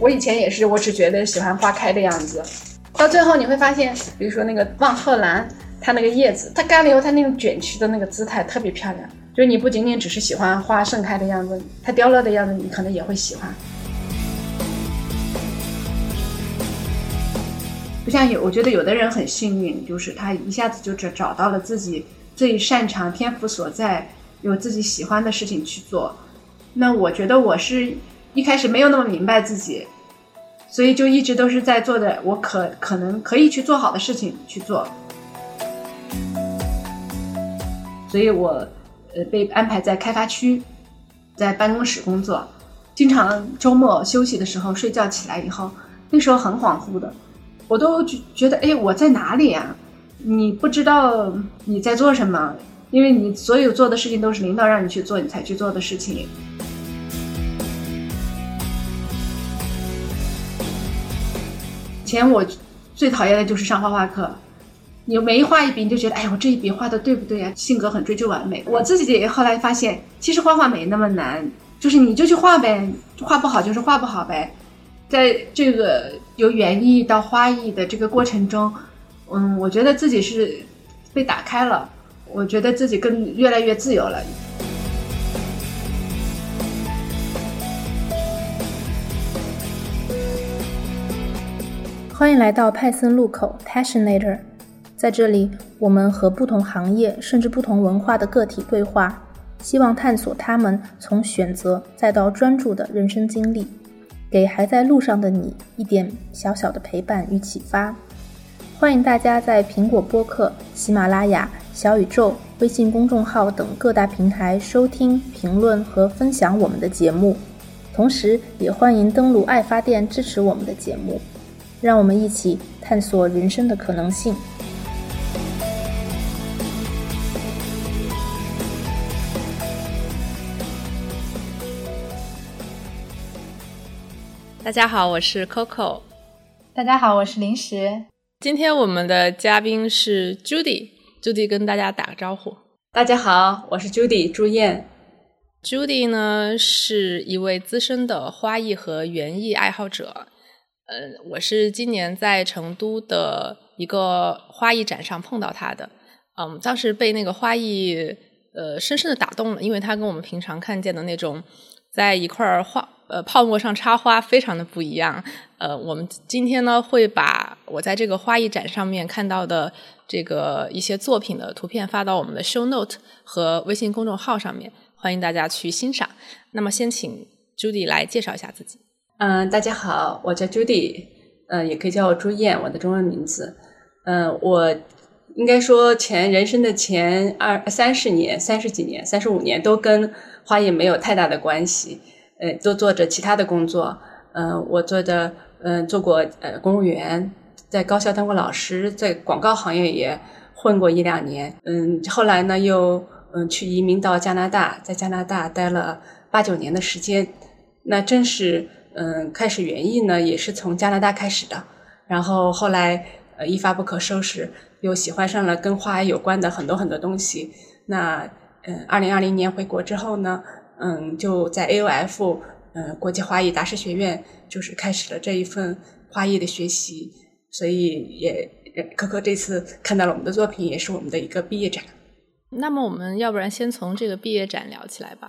我以前也是，我只觉得喜欢花开的样子，到最后你会发现，比如说那个望鹤兰，它那个叶子，它干了以后，它那种卷曲的那个姿态特别漂亮。就是你不仅仅只是喜欢花盛开的样子，它凋落的样子，你可能也会喜欢。不像有，我觉得有的人很幸运，就是他一下子就找找到了自己最擅长、天赋所在，有自己喜欢的事情去做。那我觉得我是一开始没有那么明白自己，所以就一直都是在做的我可可能可以去做好的事情去做。所以我呃被安排在开发区，在办公室工作，经常周末休息的时候睡觉起来以后，那时候很恍惚的。我都觉觉得，哎，我在哪里呀？你不知道你在做什么，因为你所有做的事情都是领导让你去做，你才去做的事情。以前我最讨厌的就是上画画课，你每一画一笔，你就觉得，哎呀，我这一笔画的对不对呀？性格很追求完美。我自己后来发现，其实画画没那么难，就是你就去画呗，画不好就是画不好呗。在这个由园艺到花艺的这个过程中，嗯，我觉得自己是被打开了，我觉得自己更越来越自由了。欢迎来到派森路口 Passionator，在这里，我们和不同行业甚至不同文化的个体对话，希望探索他们从选择再到专注的人生经历。给还在路上的你一点小小的陪伴与启发。欢迎大家在苹果播客、喜马拉雅、小宇宙、微信公众号等各大平台收听、评论和分享我们的节目。同时，也欢迎登录爱发电支持我们的节目。让我们一起探索人生的可能性。大家好，我是 Coco。大家好，我是零食。今天我们的嘉宾是 Judy，Judy 跟大家打个招呼。大家好，我是 Judy 朱燕。Judy 呢是一位资深的花艺和园艺爱好者。呃，我是今年在成都的一个花艺展上碰到他的。嗯，当时被那个花艺呃深深的打动了，因为他跟我们平常看见的那种在一块儿画。呃，泡沫上插花非常的不一样。呃，我们今天呢会把我在这个花艺展上面看到的这个一些作品的图片发到我们的 show note 和微信公众号上面，欢迎大家去欣赏。那么，先请 Judy 来介绍一下自己。嗯，大家好，我叫 Judy，呃，也可以叫我朱燕，我的中文名字。嗯，我应该说前人生的前二三十年、三十几年、三十五年都跟花艺没有太大的关系。呃，都做着其他的工作。嗯，我做的，嗯，做过呃公务员，在高校当过老师，在广告行业也混过一两年。嗯，后来呢，又嗯去移民到加拿大，在加拿大待了八九年的时间。那正是嗯开始园艺呢，也是从加拿大开始的。然后后来呃一发不可收拾，又喜欢上了跟花有关的很多很多东西。那嗯，二零二零年回国之后呢？嗯，就在 AOF，嗯，国际花艺大师学院，就是开始了这一份花艺的学习，所以也可可这次看到了我们的作品，也是我们的一个毕业展。那么我们要不然先从这个毕业展聊起来吧。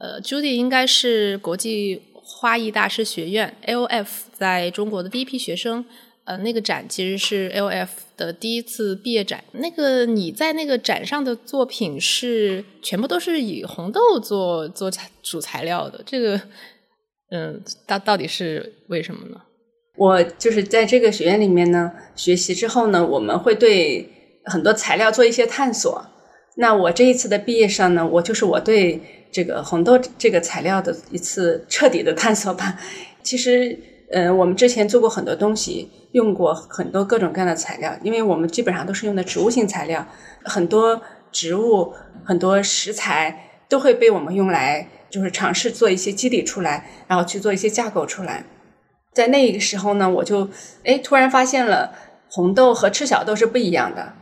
呃，Judy 应该是国际花艺大师学院 AOF 在中国的第一批学生。呃，那个展其实是 LF 的第一次毕业展。那个你在那个展上的作品是全部都是以红豆做做材主材料的，这个，嗯，到到底是为什么呢？我就是在这个学院里面呢，学习之后呢，我们会对很多材料做一些探索。那我这一次的毕业上呢，我就是我对这个红豆这个材料的一次彻底的探索吧。其实，嗯，我们之前做过很多东西。用过很多各种各样的材料，因为我们基本上都是用的植物性材料，很多植物、很多食材都会被我们用来，就是尝试做一些基底出来，然后去做一些架构出来。在那个时候呢，我就哎突然发现了红豆和赤小豆是不一样的。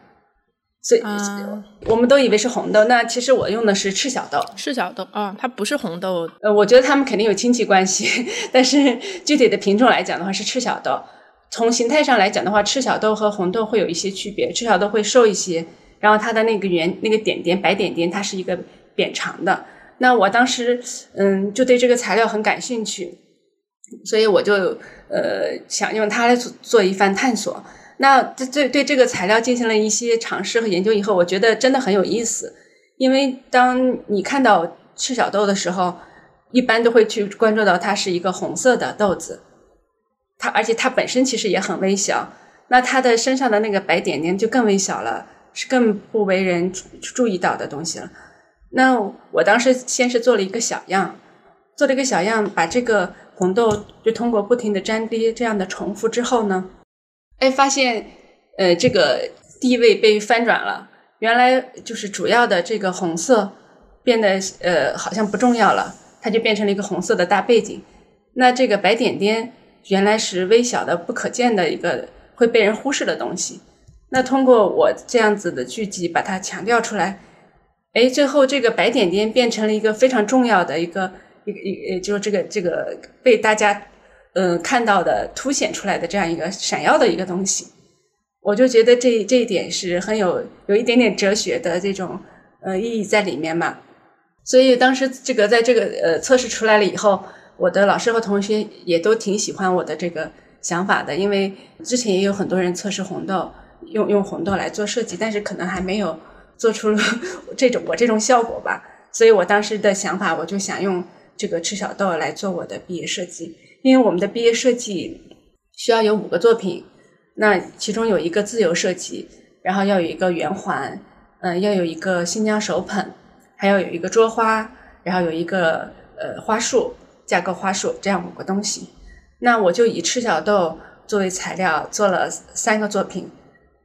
所以啊我们都以为是红豆，那其实我用的是赤小豆。赤小豆啊，它不是红豆，呃，我觉得它们肯定有亲戚关系，但是具体的品种来讲的话是赤小豆。从形态上来讲的话，赤小豆和红豆会有一些区别，赤小豆会瘦一些，然后它的那个圆那个点点白点点，它是一个扁长的。那我当时嗯就对这个材料很感兴趣，所以我就呃想用它来做做一番探索。那这对对这个材料进行了一些尝试和研究以后，我觉得真的很有意思。因为当你看到赤小豆的时候，一般都会去关注到它是一个红色的豆子，它而且它本身其实也很微小，那它的身上的那个白点点就更微小了，是更不为人注意到的东西了。那我当时先是做了一个小样，做了一个小样，把这个红豆就通过不停的粘跌这样的重复之后呢，哎，发现呃这个地位被翻转了。原来就是主要的这个红色变得呃好像不重要了，它就变成了一个红色的大背景。那这个白点点原来是微小的、不可见的一个会被人忽视的东西。那通过我这样子的聚集把它强调出来，哎，最后这个白点点变成了一个非常重要的一个一个一呃，就是这个这个被大家嗯、看到的凸显出来的这样一个闪耀的一个东西。我就觉得这这一点是很有有一点点哲学的这种呃意义在里面嘛，所以当时这个在这个呃测试出来了以后，我的老师和同学也都挺喜欢我的这个想法的，因为之前也有很多人测试红豆，用用红豆来做设计，但是可能还没有做出 这种我这种效果吧，所以我当时的想法我就想用这个赤小豆来做我的毕业设计，因为我们的毕业设计需要有五个作品。那其中有一个自由设计，然后要有一个圆环，嗯，要有一个新疆手捧，还要有一个桌花，然后有一个呃花束架构花束，这样五个东西。那我就以赤小豆作为材料做了三个作品。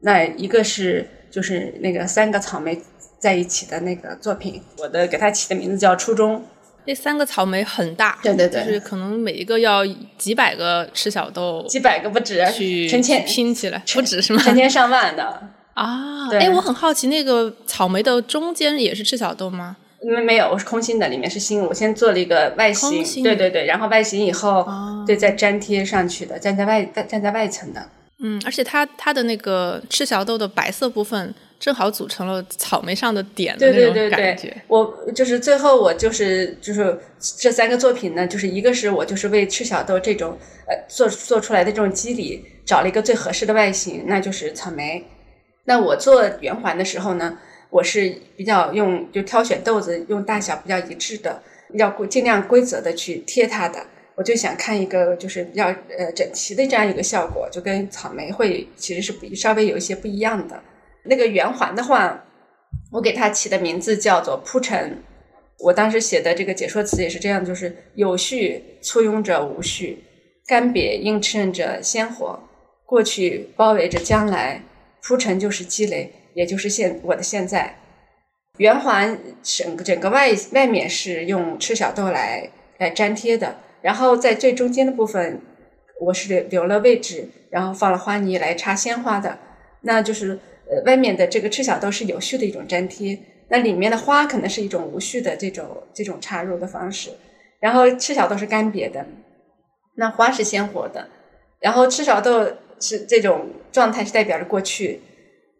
那一个是就是那个三个草莓在一起的那个作品，我的给它起的名字叫初衷。那三个草莓很大，对对对，就是可能每一个要几百个赤小豆，几百个不止，去成千拼起来，不止是吗？成千上万的啊！哎，我很好奇，那个草莓的中间也是赤小豆吗？没没有，我是空心的，里面是心。我先做了一个外形，对对对，然后外形以后，哦、对再粘贴上去的，粘在外粘在外层的。嗯，而且它它的那个赤小豆的白色部分。正好组成了草莓上的点的那种感觉。对对对对我就是最后我就是就是这三个作品呢，就是一个是我就是为赤小豆这种呃做做出来的这种肌理找了一个最合适的外形，那就是草莓。那我做圆环的时候呢，我是比较用就挑选豆子用大小比较一致的，要尽量规则的去贴它的。我就想看一个就是比较呃整齐的这样一个效果，就跟草莓会其实是比稍微有一些不一样的。那个圆环的话，我给它起的名字叫做铺陈。我当时写的这个解说词也是这样，就是有序簇拥着无序，干瘪映衬着鲜活，过去包围着将来，铺陈就是积累，也就是现我的现在。圆环整个整个外外面是用赤小豆来来粘贴的，然后在最中间的部分，我是留留了位置，然后放了花泥来插鲜花的，那就是。呃，外面的这个赤小豆是有序的一种粘贴，那里面的花可能是一种无序的这种这种插入的方式。然后赤小豆是干瘪的，那花是鲜活的。然后赤小豆是这种状态是代表着过去，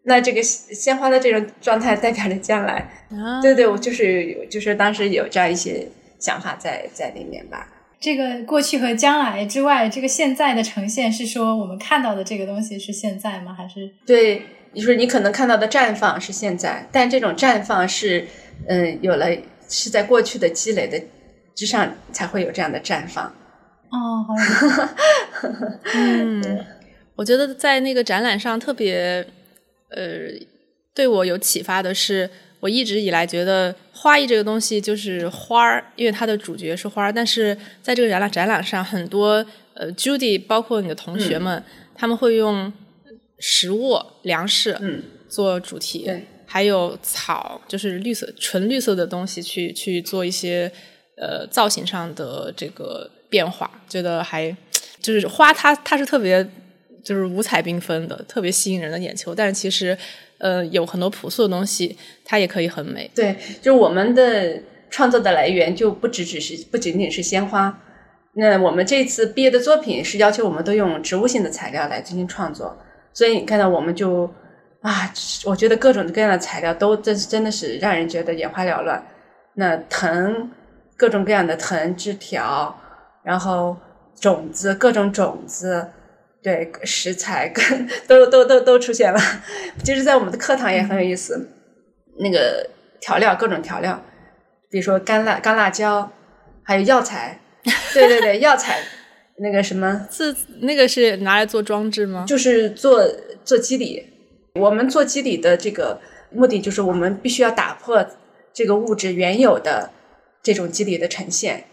那这个鲜花的这种状态代表着将来。啊、对对，我就是就是当时有这样一些想法在在里面吧。这个过去和将来之外，这个现在的呈现是说我们看到的这个东西是现在吗？还是对？就是你可能看到的绽放是现在，但这种绽放是，嗯，有了是在过去的积累的之上才会有这样的绽放。哦，好 嗯，我觉得在那个展览上特别，呃，对我有启发的是，我一直以来觉得花艺这个东西就是花儿，因为它的主角是花儿，但是在这个展览展览上，很多呃，Judy 包括你的同学们，嗯、他们会用。食物、粮食，嗯，做主题，对，还有草，就是绿色、纯绿色的东西，去去做一些呃造型上的这个变化，觉得还就是花它它是特别就是五彩缤纷的，特别吸引人的眼球。但是其实，呃，有很多朴素的东西，它也可以很美。对，就是我们的创作的来源就不只只是不仅仅是鲜花。那我们这次毕业的作品是要求我们都用植物性的材料来进行创作，所以你看到我们就啊，我觉得各种各样的材料都真真的是让人觉得眼花缭乱。那藤，各种各样的藤枝条，然后种子，各种种子，对食材，跟都都都都出现了。其实，在我们的课堂也很有意思，那个调料，各种调料，比如说干辣干辣椒，还有药材。对对对，药材那个什么，是那个是拿来做装置吗？就是做做肌理。我们做肌理的这个目的，就是我们必须要打破这个物质原有的这种肌理的呈现，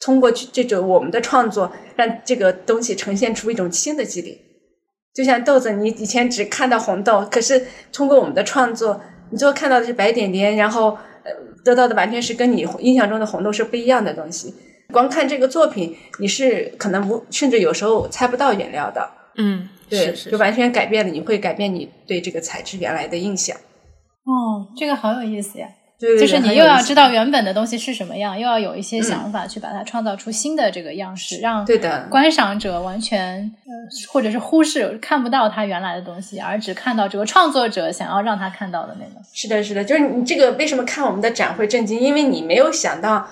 通过这种我们的创作，让这个东西呈现出一种新的肌理。就像豆子，你以前只看到红豆，可是通过我们的创作，你最后看到的是白点点，然后呃，得到的完全是跟你印象中的红豆是不一样的东西。光看这个作品，你是可能不，甚至有时候猜不到原料的。嗯，对，就完全改变了，你会改变你对这个材质原来的印象。哦，这个好有意思呀！对，就是你又要知道原本的东西是什么样，又要有一些想法去把它创造出新的这个样式，让对的观赏者完全呃，或者是忽视看不到它原来的东西，而只看到这个创作者想要让他看到的那个。是的，是的，就是你这个为什么看我们的展会震惊？因为你没有想到。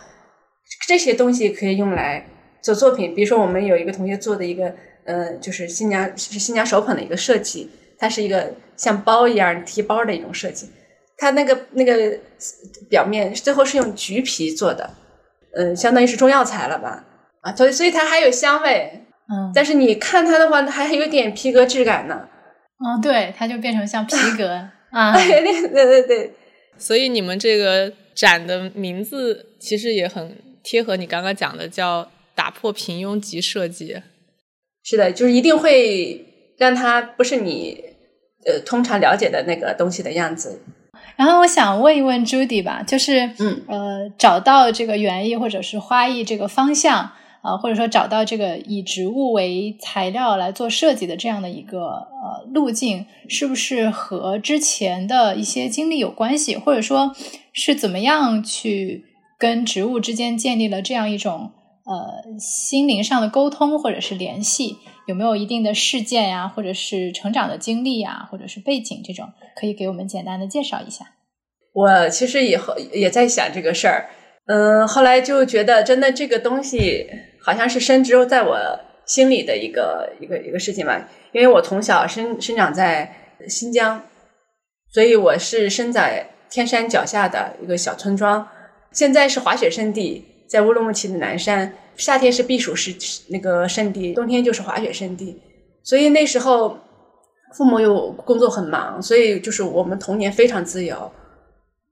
这些东西可以用来做作品，比如说我们有一个同学做的一个，呃，就是新娘是新娘手捧的一个设计，它是一个像包一样提包的一种设计，它那个那个表面最后是用橘皮做的，嗯，相当于是中药材了吧？啊，所以所以它还有香味，嗯，但是你看它的话，还有点皮革质感呢。哦，对，它就变成像皮革 啊，对对对对。所以你们这个展的名字其实也很。贴合你刚刚讲的，叫打破平庸级设计。是的，就是一定会让它不是你呃通常了解的那个东西的样子。然后我想问一问 Judy 吧，就是嗯呃找到这个园艺或者是花艺这个方向啊，或者说找到这个以植物为材料来做设计的这样的一个呃路径，是不是和之前的一些经历有关系，或者说是怎么样去？跟植物之间建立了这样一种呃心灵上的沟通或者是联系，有没有一定的事件呀，或者是成长的经历呀，或者是背景这种，可以给我们简单的介绍一下？我其实以后也在想这个事儿，嗯，后来就觉得真的这个东西好像是深植在我心里的一个一个一个事情吧，因为我从小生生长在新疆，所以我是生在天山脚下的一个小村庄。现在是滑雪圣地，在乌鲁木齐的南山，夏天是避暑是那个圣地，冬天就是滑雪圣地。所以那时候父母又工作很忙，所以就是我们童年非常自由。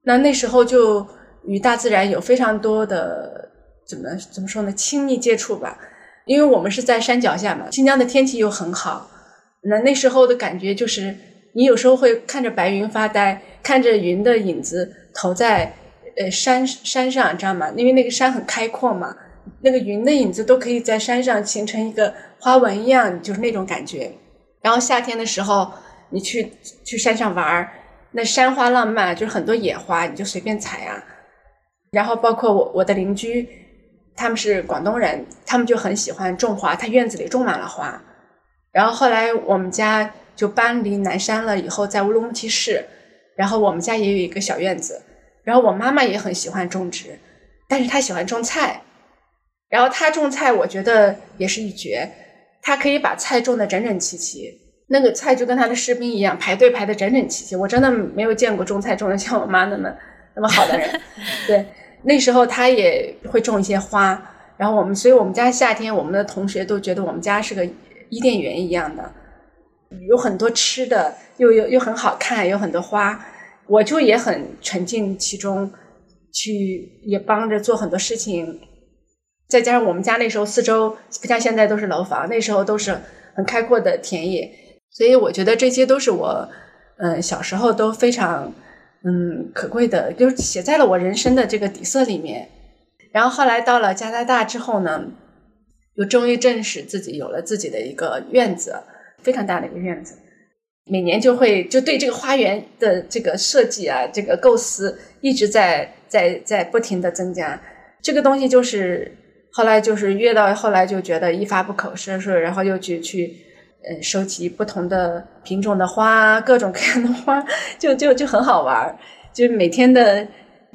那那时候就与大自然有非常多的怎么怎么说呢，亲密接触吧。因为我们是在山脚下嘛，新疆的天气又很好。那那时候的感觉就是，你有时候会看着白云发呆，看着云的影子投在。呃，山山上，你知道吗？因为那个山很开阔嘛，那个云的影子都可以在山上形成一个花纹一样，就是那种感觉。然后夏天的时候，你去去山上玩儿，那山花浪漫，就是很多野花，你就随便采啊。然后包括我我的邻居，他们是广东人，他们就很喜欢种花，他院子里种满了花。然后后来我们家就搬离南山了，以后在乌鲁木齐市，然后我们家也有一个小院子。然后我妈妈也很喜欢种植，但是她喜欢种菜。然后她种菜，我觉得也是一绝。她可以把菜种的整整齐齐，那个菜就跟她的士兵一样，排队排的整整齐齐。我真的没有见过种菜种的像我妈那么 那么好的人。对，那时候她也会种一些花。然后我们，所以我们家夏天，我们的同学都觉得我们家是个伊甸园一样的，有很多吃的，又又又很好看，有很多花。我就也很沉浸其中，去也帮着做很多事情，再加上我们家那时候四周不像现在都是楼房，那时候都是很开阔的田野，所以我觉得这些都是我嗯小时候都非常嗯可贵的，就写在了我人生的这个底色里面。然后后来到了加拿大之后呢，又终于正式自己有了自己的一个院子，非常大的一个院子。每年就会就对这个花园的这个设计啊，这个构思一直在在在不停的增加。这个东西就是后来就是越到后来就觉得一发不可收拾，然后又去去呃收集不同的品种的花，各种各样的花，就就就很好玩儿。就 每天的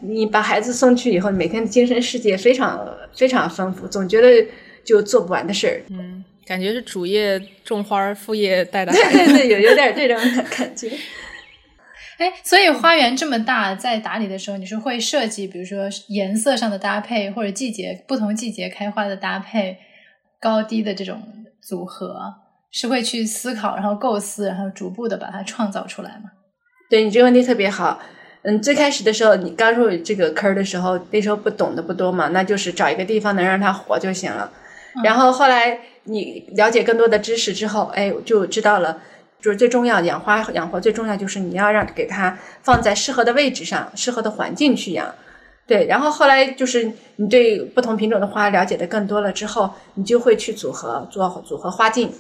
你把孩子送去以后，每天的精神世界非常非常丰富，总觉得就做不完的事儿。嗯，感觉是主业种花，副业带带对孩子。对对，有有点这种感觉。哎，所以花园这么大，在打理的时候，你是会设计，比如说颜色上的搭配，或者季节不同季节开花的搭配，高低的这种组合，是会去思考，然后构思，然后逐步的把它创造出来吗？对你这个问题特别好。嗯，最开始的时候，你刚入这个坑儿的时候，那时候不懂的不多嘛，那就是找一个地方能让它活就行了。然后后来你了解更多的知识之后，哎，就知道了，就是最重要养花养活最重要就是你要让给它放在适合的位置上，适合的环境去养。对，然后后来就是你对不同品种的花了解的更多了之后，你就会去组合做组合花镜。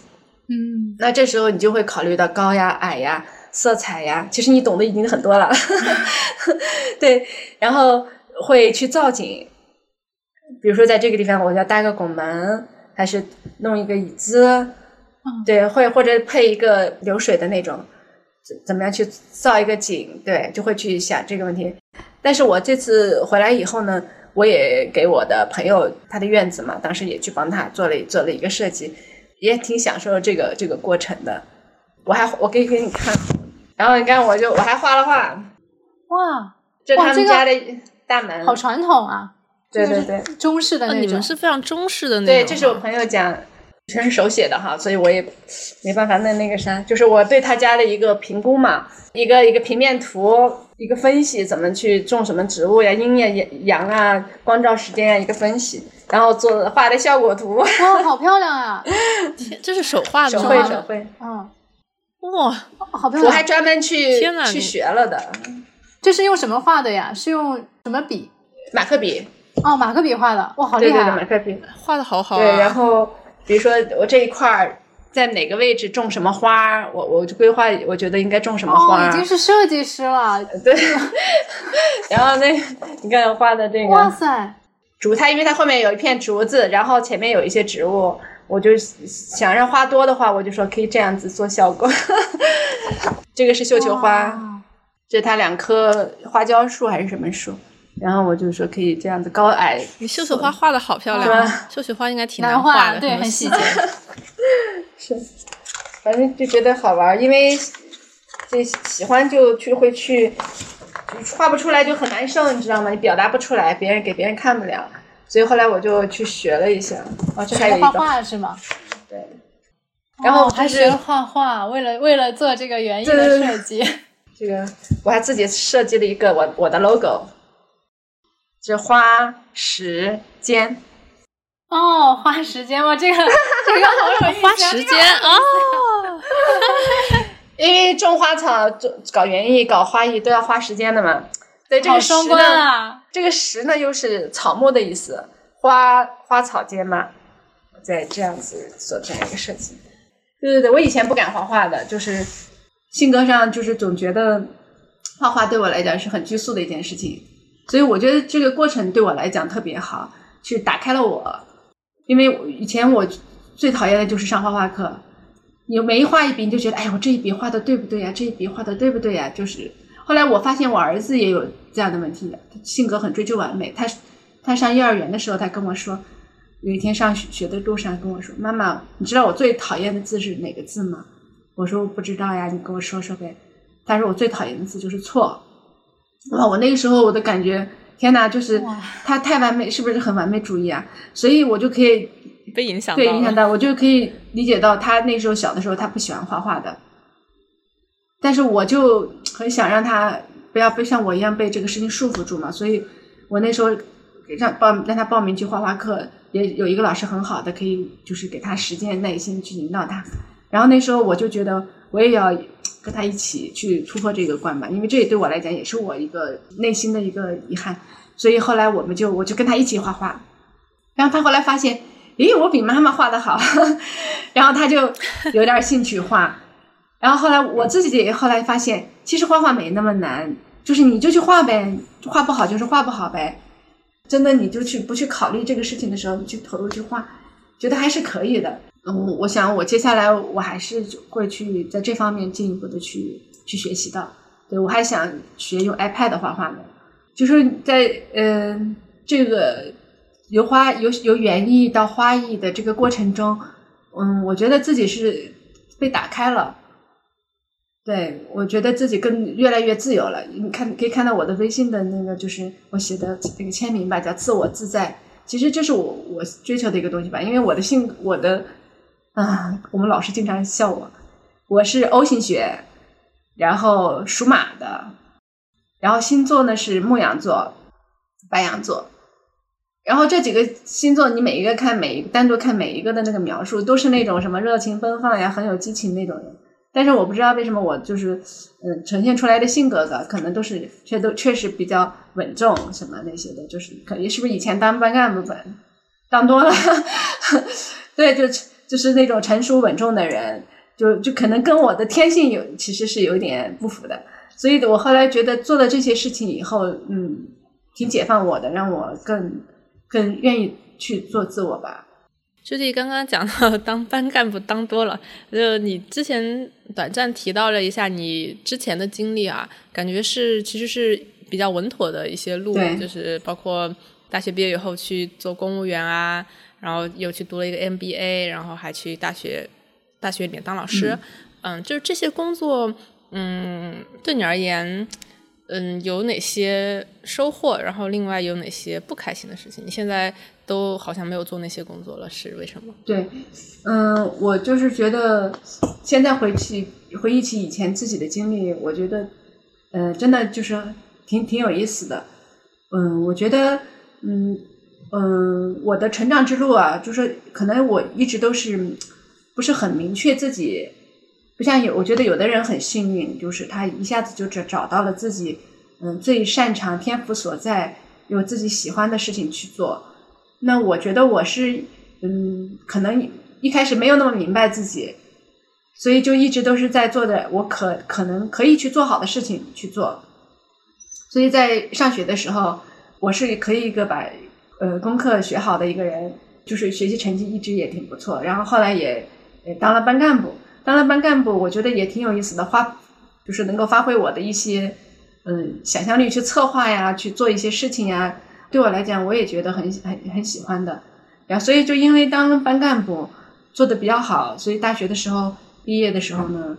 嗯，那这时候你就会考虑到高呀、矮呀、色彩呀，其实你懂得已经很多了。对，然后会去造景，比如说在这个地方我要搭个拱门，还是弄一个椅子，对，会或者配一个流水的那种，怎怎么样去造一个景，对，就会去想这个问题。但是我这次回来以后呢，我也给我的朋友他的院子嘛，当时也去帮他做了做了一个设计，也挺享受这个这个过程的。我还我可以给你看，然后你看我就我还画了画，哇，这他们家的大门，好传统啊！对对对中式的那种。那你们是非常中式的那种对，这是我朋友讲，全是手写的哈，所以我也没办法那那个啥，就是我对他家的一个评估嘛，一个一个平面图，一个分析，怎么去种什么植物呀，阴呀、阳啊，光照时间呀，一个分析，然后做画的效果图，哇，好漂亮啊！天这是手画的吗？手绘手绘，嗯，哇，好漂亮。我还专门去去学了的，这是用什么画的呀？是用什么笔？马克笔，哦，马克笔画的。哇，好厉对对对，害啊！马克笔，画的好好对，然啊！后比如说我这一块儿。在哪个位置种什么花？我我就规划，我觉得应该种什么花。哦，已经是设计师了。对，然后那你看我画的这个哇塞，竹，它因为它后面有一片竹子，然后前面有一些植物，我就想让花多的话，我就说可以这样子做效果。这个是绣球花，这是它两棵花椒树还是什么树？然后我就说可以这样子高矮，你绣球花画的好漂亮是啊！绣球花应该挺难画的，对，很细节。是，反正就觉得好玩儿，因为这喜欢就去会去，就画不出来就很难受，你知道吗？你表达不出来，别人给别人看不了，所以后来我就去学了一下。哦，这还有一画个，画是吗？对，然后我就是还学了画画，为了为了做这个园艺的设计。这个我还自己设计了一个我我的 logo，是花时间。哦，花时间哇，这个这个好有意思啊，花时间哦，因为种花草、种搞园艺、搞花艺都要花时间的嘛。对，这这个时双关呢，啊！这个时呢又是草木的意思，花花草间嘛，在这样子做这样一个设计。对对对，我以前不敢画画的，就是性格上就是总觉得画画对我来讲是很拘束的一件事情，所以我觉得这个过程对我来讲特别好，去打开了我。因为以前我最讨厌的就是上画画课，你每一画一笔，你就觉得，哎，我这一笔画的对不对呀？这一笔画的对不对呀？就是后来我发现我儿子也有这样的问题，性格很追求完美。他他上幼儿园的时候，他跟我说，有一天上学的路上跟我说：“妈妈，你知道我最讨厌的字是哪个字吗？”我说：“我不知道呀，你跟我说说呗。”他说：“我最讨厌的字就是错。”哇，我那个时候我的感觉，天哪，就是他太完美，是不是很完美主义啊？所以我就可以被影响到。对影响到，我就可以理解到他那时候小的时候他不喜欢画画的，但是我就很想让他不要被像我一样被这个事情束缚住嘛，所以我那时候让报让他报名去画画课，也有一个老师很好的，可以就是给他时间耐心去引导他。然后那时候我就觉得我也要跟他一起去突破这个关吧，因为这也对我来讲也是我一个内心的一个遗憾。所以后来我们就我就跟他一起画画，然后他后来发现咦，我比妈妈画的好，然后他就有点兴趣画。然后后来我自己也后来发现，其实画画没那么难，就是你就去画呗，画不好就是画不好呗。真的，你就去不去考虑这个事情的时候，你去投入去画，觉得还是可以的。嗯，我想我接下来我还是会去在这方面进一步的去去学习的。对我还想学用 iPad 画画呢，就是在嗯这个由花由由园艺到花艺的这个过程中，嗯，我觉得自己是被打开了。对，我觉得自己更越来越自由了。你看，可以看到我的微信的那个，就是我写的那个签名吧，叫“自我自在”。其实这是我我追求的一个东西吧，因为我的性，我的啊，我们老师经常笑我，我是 O 型血，然后属马的，然后星座呢是牧羊座、白羊座，然后这几个星座，你每一个看每一单独看每一个的那个描述，都是那种什么热情奔放呀，很有激情那种人。但是我不知道为什么我就是，嗯，呈现出来的性格的可能都是，却都确实比较稳重什么那些的，就是可能是不是以前当班干部本当多了，对，就就是那种成熟稳重的人，就就可能跟我的天性有其实是有点不符的，所以我后来觉得做了这些事情以后，嗯，挺解放我的，让我更更愿意去做自我吧。朱迪刚刚讲到当班干部当多了，就你之前短暂提到了一下你之前的经历啊，感觉是其实是比较稳妥的一些路，就是包括大学毕业以后去做公务员啊，然后又去读了一个 MBA，然后还去大学大学里面当老师，嗯，就是这些工作，嗯，对你而言，嗯，有哪些收获？然后另外有哪些不开心的事情？你现在？都好像没有做那些工作了，是为什么？对，嗯，我就是觉得现在回去回忆起以前自己的经历，我觉得，呃，真的就是挺挺有意思的。嗯，我觉得，嗯嗯，我的成长之路啊，就是可能我一直都是不是很明确自己，不像有，我觉得有的人很幸运，就是他一下子就找找到了自己，嗯，最擅长天赋所在，有自己喜欢的事情去做。那我觉得我是，嗯，可能一开始没有那么明白自己，所以就一直都是在做的我可可能可以去做好的事情去做。所以在上学的时候，我是可以一个把呃功课学好的一个人，就是学习成绩一直也挺不错。然后后来也也当了班干部，当了班干部，我觉得也挺有意思的，发就是能够发挥我的一些嗯想象力去策划呀，去做一些事情呀。对我来讲，我也觉得很很很喜欢的，然后所以就因为当班干部做的比较好，所以大学的时候毕业的时候呢，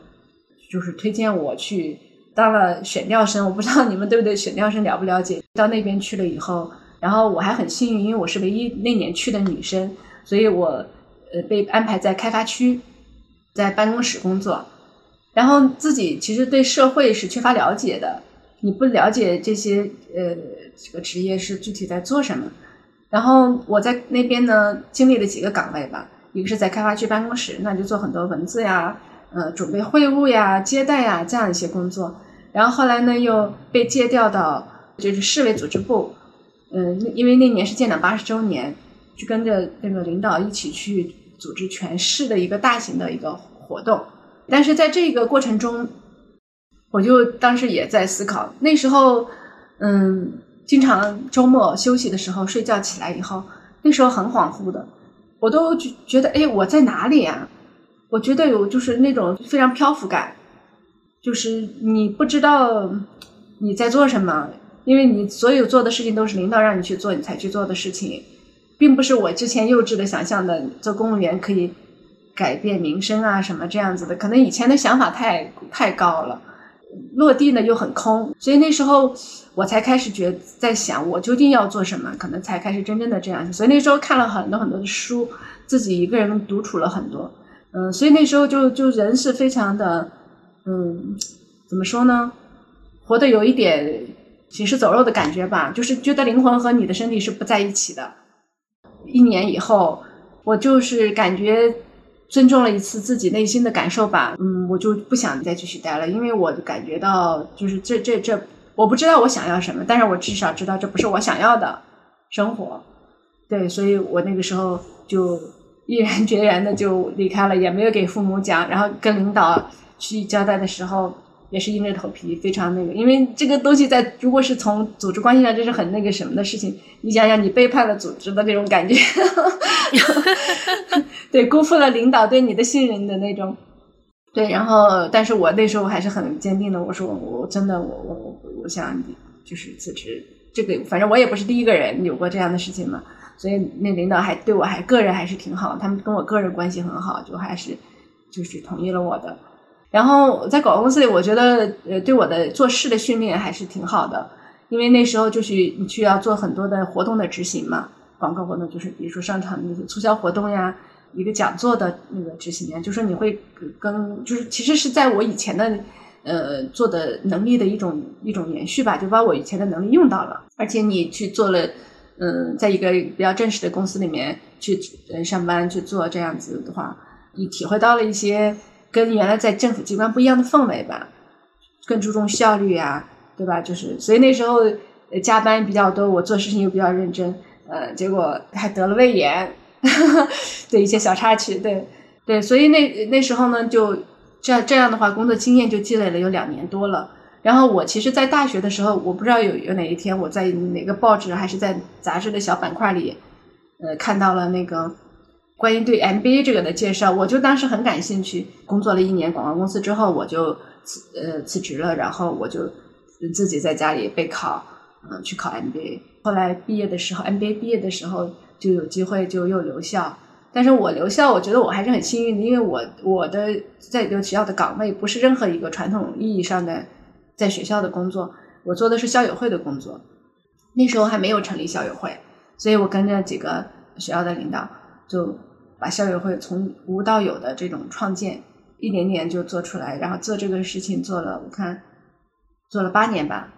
就是推荐我去当了选调生。我不知道你们对不对选调生了不了解？到那边去了以后，然后我还很幸运，因为我是唯一那年去的女生，所以我呃被安排在开发区，在办公室工作。然后自己其实对社会是缺乏了解的。你不了解这些呃这个职业是具体在做什么，然后我在那边呢经历了几个岗位吧，一个是在开发区办公室，那就做很多文字呀，呃准备会务呀、接待呀这样一些工作，然后后来呢又被借调到就是市委组织部，嗯，因为那年是建党八十周年，就跟着那个领导一起去组织全市的一个大型的一个活动，但是在这个过程中。我就当时也在思考，那时候，嗯，经常周末休息的时候睡觉起来以后，那时候很恍惚的，我都觉觉得，哎，我在哪里啊？我觉得有就是那种非常漂浮感，就是你不知道你在做什么，因为你所有做的事情都是领导让你去做，你才去做的事情，并不是我之前幼稚的想象的做公务员可以改变民生啊什么这样子的，可能以前的想法太太高了。落地呢又很空，所以那时候我才开始觉在想我究竟要做什么，可能才开始真正的这样。所以那时候看了很多很多的书，自己一个人独处了很多，嗯，所以那时候就就人是非常的，嗯，怎么说呢，活得有一点行尸走肉的感觉吧，就是觉得灵魂和你的身体是不在一起的。一年以后，我就是感觉。尊重了一次自己内心的感受吧，嗯，我就不想再继续待了，因为我感觉到就是这这这，我不知道我想要什么，但是我至少知道这不是我想要的生活，对，所以我那个时候就毅然决然的就离开了，也没有给父母讲，然后跟领导去交代的时候。也是硬着头皮，非常那个，因为这个东西在如果是从组织关系上，这是很那个什么的事情。你想想，你背叛了组织的那种感觉，对，辜负了领导对你的信任的那种，对。然后，但是我那时候还是很坚定的，我说我真的，我我我我想就是辞职。这个反正我也不是第一个人有过这样的事情嘛，所以那领导还对我还个人还是挺好，他们跟我个人关系很好，就还是就是同意了我的。然后在广告公司里，我觉得呃，对我的做事的训练还是挺好的，因为那时候就是你需要做很多的活动的执行嘛，广告活动就是比如说商场那些促销活动呀，一个讲座的那个执行呀，就说你会跟就是其实是在我以前的呃做的能力的一种一种延续吧，就把我以前的能力用到了，而且你去做了嗯，在一个比较正式的公司里面去上班去做这样子的话，你体会到了一些。跟原来在政府机关不一样的氛围吧，更注重效率啊，对吧？就是所以那时候加班比较多，我做事情又比较认真，呃，结果还得了胃炎，对一些小插曲，对对，所以那那时候呢，就这样这样的话，工作经验就积累了有两年多了。然后我其实，在大学的时候，我不知道有有哪一天我在哪个报纸还是在杂志的小板块里，呃，看到了那个。关于对 MBA 这个的介绍，我就当时很感兴趣。工作了一年广告公司之后，我就辞呃辞职了，然后我就自己在家里备考，嗯，去考 MBA。后来毕业的时候，MBA 毕业的时候就有机会就又留校。但是我留校，我觉得我还是很幸运的，因为我我的在留学校的岗位不是任何一个传统意义上的在学校的工作，我做的是校友会的工作。那时候还没有成立校友会，所以我跟着几个学校的领导。就把校友会从无到有的这种创建，一点点就做出来，然后做这个事情做了，我看做了八年吧。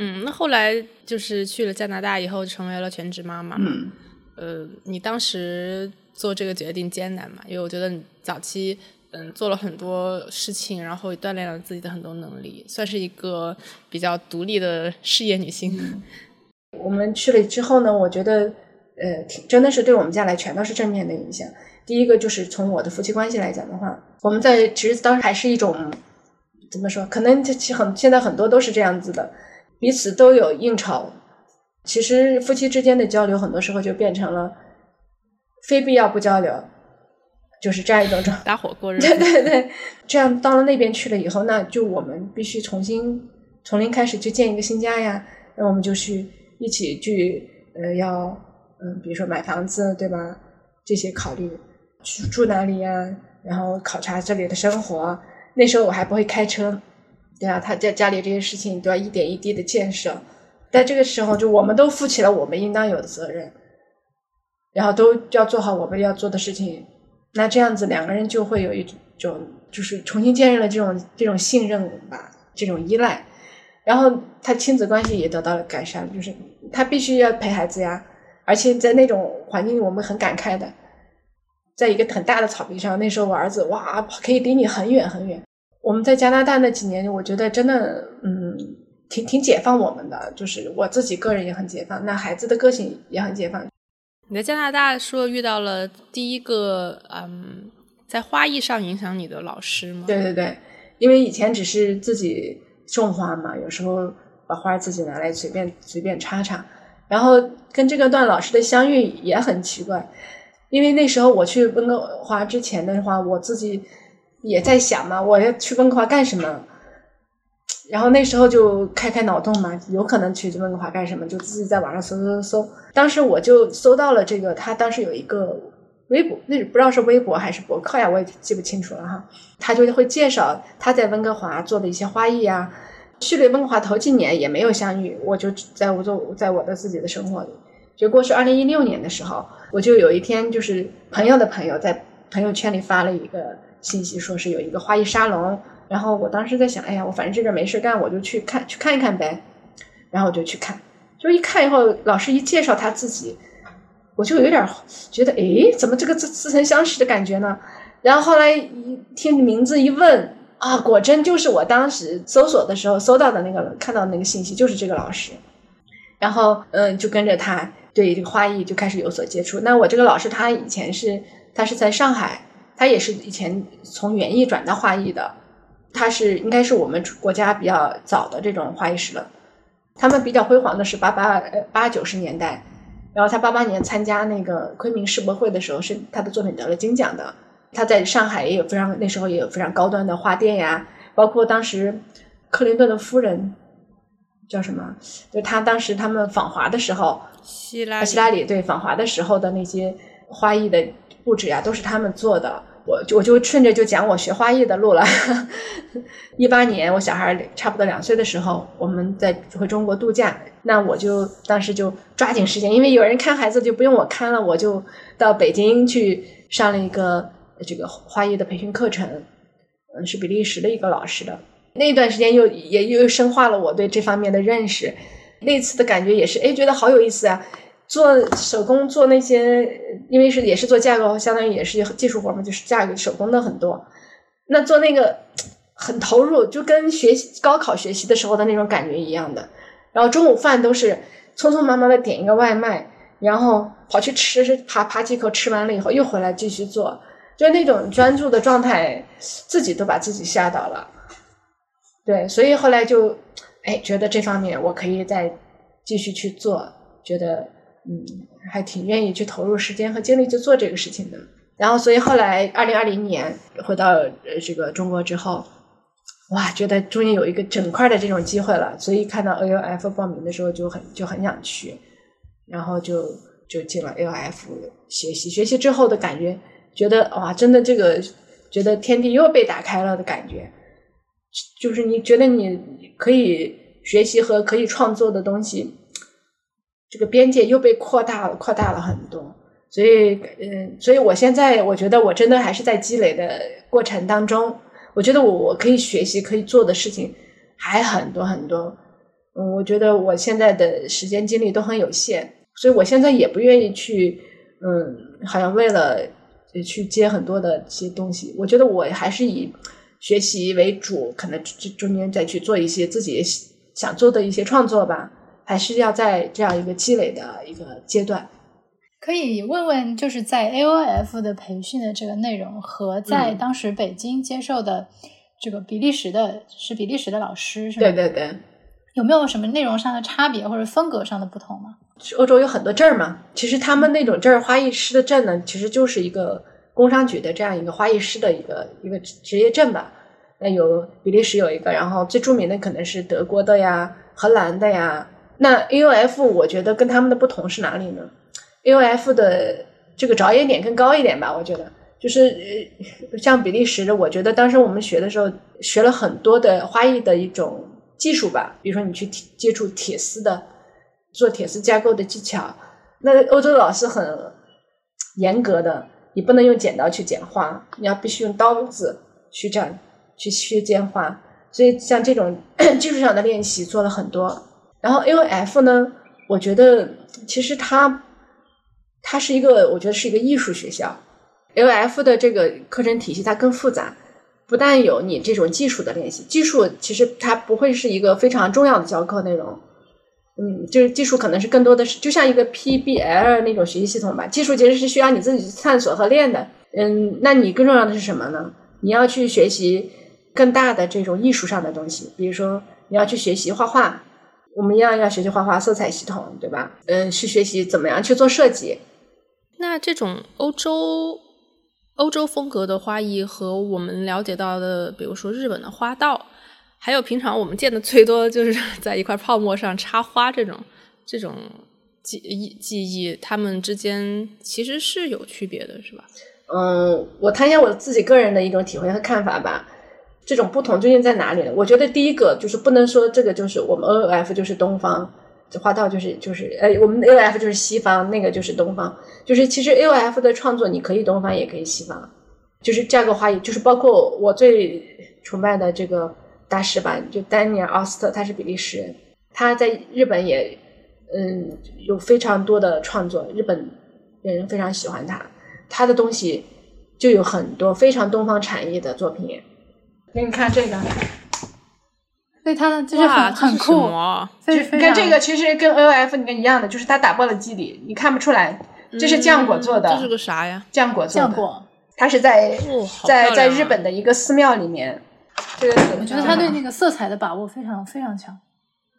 嗯，那后来就是去了加拿大以后，成为了全职妈妈。嗯，呃，你当时做这个决定艰难嘛？因为我觉得你早期嗯做了很多事情，然后锻炼了自己的很多能力，算是一个比较独立的事业女性。我们去了之后呢，我觉得。呃，挺真的是对我们家来全都是正面的影响。第一个就是从我的夫妻关系来讲的话，我们在其实当时还是一种怎么说？可能其实很现在很多都是这样子的，彼此都有应酬。其实夫妻之间的交流很多时候就变成了非必要不交流，就是这样一种状打火过日 子。对对对，这样到了那边去了以后，那就我们必须重新从零开始去建一个新家呀。那我们就去一起去呃要。嗯，比如说买房子，对吧？这些考虑去住哪里呀？然后考察这里的生活。那时候我还不会开车，对啊，他在家里这些事情都要一点一滴的建设。在这个时候，就我们都负起了我们应当有的责任，然后都要做好我们要做的事情。那这样子，两个人就会有一种，就是重新建立了这种这种信任吧，这种依赖。然后他亲子关系也得到了改善，就是他必须要陪孩子呀。而且在那种环境，我们很感慨的，在一个很大的草坪上，那时候我儿子哇，可以离你很远很远。我们在加拿大那几年，我觉得真的，嗯，挺挺解放我们的，就是我自己个人也很解放，那孩子的个性也很解放。你在加拿大说遇到了第一个，嗯，在花艺上影响你的老师吗？对对对，因为以前只是自己种花嘛，有时候把花自己拿来随便随便插插。然后跟这个段老师的相遇也很奇怪，因为那时候我去温哥华之前的话，我自己也在想嘛，我要去温哥华干什么？然后那时候就开开脑洞嘛，有可能去温哥华干什么？就自己在网上搜搜搜。当时我就搜到了这个，他当时有一个微博，那不知道是微博还是博客呀，我也记不清楚了哈。他就会介绍他在温哥华做的一些花艺啊。去了温哥华头几年也没有相遇，我就在我做在我的自己的生活里。结果是二零一六年的时候，我就有一天就是朋友的朋友在朋友圈里发了一个信息，说是有一个花艺沙龙。然后我当时在想，哎呀，我反正这边没事干，我就去看去看一看呗。然后我就去看，就一看以后，老师一介绍他自己，我就有点觉得，哎，怎么这个似似曾相识的感觉呢？然后后来一听名字一问。啊，果真就是我当时搜索的时候搜到的那个看到那个信息，就是这个老师。然后，嗯，就跟着他对这个花艺就开始有所接触。那我这个老师他以前是他是在上海，他也是以前从园艺转到花艺的，他是应该是我们国家比较早的这种花艺师了。他们比较辉煌的是八八八九十年代，然后他八八年参加那个昆明世博会的时候，是他的作品得了金奖的。他在上海也有非常那时候也有非常高端的花店呀，包括当时克林顿的夫人叫什么？就他当时他们访华的时候，希拉希拉里对访华的时候的那些花艺的布置呀，都是他们做的。我就我就顺着就讲我学花艺的路了。一八年我小孩差不多两岁的时候，我们在回中国度假，那我就当时就抓紧时间，因为有人看孩子就不用我看了，我就到北京去上了一个这个花艺的培训课程，嗯，是比利时的一个老师的。那段时间又也又深化了我对这方面的认识。那次的感觉也是，哎，觉得好有意思啊。做手工做那些，因为是也是做架构，相当于也是技术活嘛，就是架构手工的很多。那做那个很投入，就跟学习高考学习的时候的那种感觉一样的。然后中午饭都是匆匆忙忙的点一个外卖，然后跑去吃，扒扒几口吃完了以后又回来继续做，就那种专注的状态，自己都把自己吓到了。对，所以后来就哎觉得这方面我可以再继续去做，觉得。嗯，还挺愿意去投入时间和精力去做这个事情的。然后，所以后来二零二零年回到呃这个中国之后，哇，觉得终于有一个整块的这种机会了。所以看到 A O F 报名的时候就很就很想去，然后就就进了 A O F 学习。学习之后的感觉，觉得哇，真的这个觉得天地又被打开了的感觉，就是你觉得你可以学习和可以创作的东西。这个边界又被扩大了，扩大了很多，所以，嗯，所以我现在我觉得我真的还是在积累的过程当中。我觉得我我可以学习可以做的事情还很多很多。嗯，我觉得我现在的时间精力都很有限，所以我现在也不愿意去，嗯，好像为了去接很多的一些东西。我觉得我还是以学习为主，可能这中间再去做一些自己想做的一些创作吧。还是要在这样一个积累的一个阶段，可以问问，就是在 A O F 的培训的这个内容和在当时北京接受的这个比利时的，是比利时的老师，是吗？对对对，有没有什么内容上的差别或者风格上的不同吗？欧洲有很多证儿嘛，其实他们那种证儿，花艺师的证呢，其实就是一个工商局的这样一个花艺师的一个一个职业证吧。那有比利时有一个，然后最著名的可能是德国的呀、荷兰的呀。那 A O F 我觉得跟他们的不同是哪里呢？A O F 的这个着眼点更高一点吧，我觉得就是像比利时的，我觉得当时我们学的时候学了很多的花艺的一种技术吧，比如说你去接触铁丝的做铁丝架构的技巧。那欧洲的老师很严格的，你不能用剪刀去剪花，你要必须用刀子去这样去削尖花。所以像这种 技术上的练习做了很多。然后 A O F 呢，我觉得其实它它是一个，我觉得是一个艺术学校。A O F 的这个课程体系它更复杂，不但有你这种技术的练习，技术其实它不会是一个非常重要的教课内容。嗯，就是技术可能是更多的是就像一个 P B L 那种学习系统吧。技术其实是需要你自己去探索和练的。嗯，那你更重要的是什么呢？你要去学习更大的这种艺术上的东西，比如说你要去学习画画。我们一样要学习画画色彩系统，对吧？嗯，去学习怎么样去做设计。那这种欧洲欧洲风格的花艺和我们了解到的，比如说日本的花道，还有平常我们见的最多就是 在一块泡沫上插花这种这种技艺技艺，他们之间其实是有区别的，是吧？嗯，我谈一下我自己个人的一种体会和看法吧。这种不同究竟在哪里呢？我觉得第一个就是不能说这个就是我们 O F 就是东方，这花道就是就是呃我们 A O F 就是西方，那个就是东方。就是其实 A O F 的创作你可以东方也可以西方，就是架构花艺，就是包括我最崇拜的这个大师吧，就丹尼尔奥斯特，他是比利时人，他在日本也嗯有非常多的创作，日本人非常喜欢他，他的东西就有很多非常东方产业的作品。给你看这个，对它就是很很酷，非跟这个其实跟 O F 那个一样的，就是它打破了基底，你看不出来，这是浆果做的。这是个啥呀？浆果做的。浆果。它是在在在日本的一个寺庙里面。这个我觉得他对那个色彩的把握非常非常强。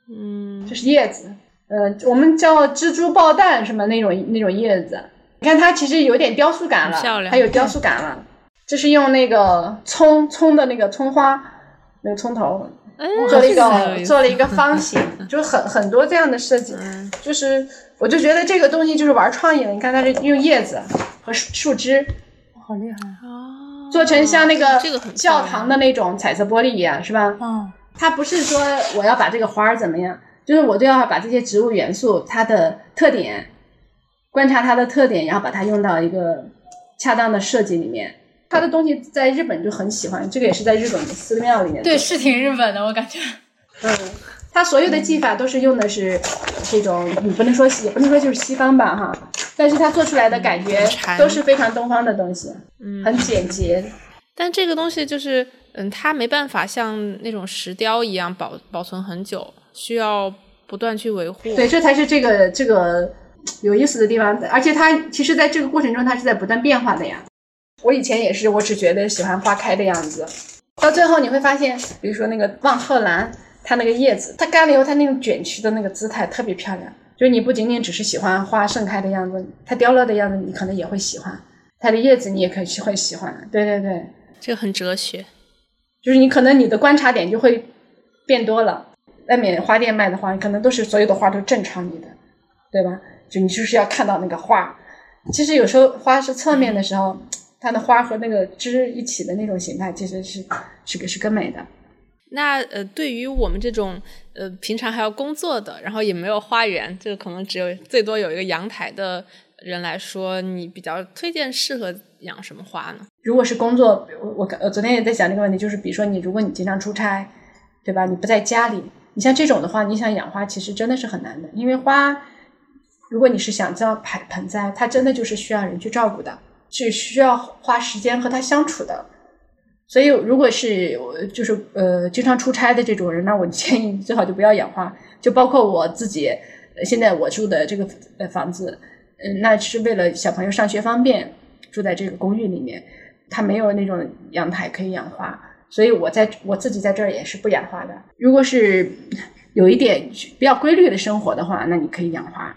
嗯，这是叶子，呃，我们叫蜘蛛爆蛋什么那种那种叶子。你看它其实有点雕塑感了，还有雕塑感了。这是用那个葱葱的那个葱花，那个葱头做了一个做了一个方形，就很很多这样的设计。就是我就觉得这个东西就是玩创意了。你看它是用叶子和树树枝，好厉害啊！做成像那个教堂的那种彩色玻璃一样，是吧？嗯。它不是说我要把这个花儿怎么样，就是我都要把这些植物元素它的特点，观察它的特点，然后把它用到一个恰当的设计里面。它的东西在日本就很喜欢，这个也是在日本的寺庙里面。对，是挺日本的，我感觉。嗯，它所有的技法都是用的是这种，你不能说也不能说就是西方吧，哈。但是它做出来的感觉都是非常东方的东西，嗯，很简洁。但这个东西就是，嗯，它没办法像那种石雕一样保保存很久，需要不断去维护。对，这才是这个这个有意思的地方。而且它其实在这个过程中，它是在不断变化的呀。我以前也是，我只觉得喜欢花开的样子，到最后你会发现，比如说那个望鹤兰，它那个叶子，它干了以后，它那种卷曲的那个姿态特别漂亮。就是你不仅仅只是喜欢花盛开的样子，它凋落的样子，你可能也会喜欢。它的叶子你也可以会喜欢。对对对，这个很哲学，就是你可能你的观察点就会变多了。外面花店卖的花，可能都是所有的花都正常你的，对吧？就你就是要看到那个花。其实有时候花是侧面的时候。它的花和那个枝一起的那种形态，其实是是个是更美的。那呃，对于我们这种呃平常还要工作的，然后也没有花园，就可能只有最多有一个阳台的人来说，你比较推荐适合养什么花呢？如果是工作，我我我昨天也在想这个问题，就是比如说你如果你经常出差，对吧？你不在家里，你像这种的话，你想养花其实真的是很难的，因为花，如果你是想叫盆盆栽，它真的就是需要人去照顾的。是需要花时间和它相处的，所以如果是就是呃经常出差的这种人，那我建议最好就不要养花。就包括我自己，现在我住的这个呃房子，嗯，那是为了小朋友上学方便，住在这个公寓里面，它没有那种阳台可以养花，所以我在我自己在这儿也是不养花的。如果是有一点比较规律的生活的话，那你可以养花。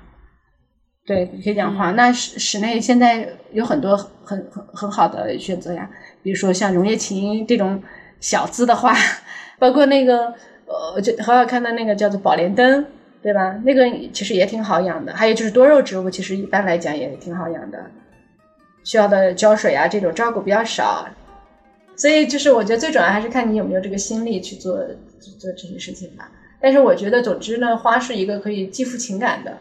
对，可以养花。那室室内现在有很多很很很好的选择呀，比如说像溶叶芹这种小资的花，包括那个呃，就很好看的那个叫做宝莲灯，对吧？那个其实也挺好养的。还有就是多肉植物，其实一般来讲也挺好养的，需要的浇水啊这种照顾比较少。所以就是我觉得最主要还是看你有没有这个心力去做做这些事情吧。但是我觉得，总之呢，花是一个可以寄付情感的。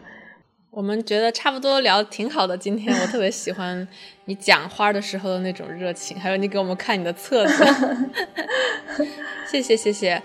我们觉得差不多聊挺好的，今天 我特别喜欢你讲花的时候的那种热情，还有你给我们看你的册子，谢 谢谢谢。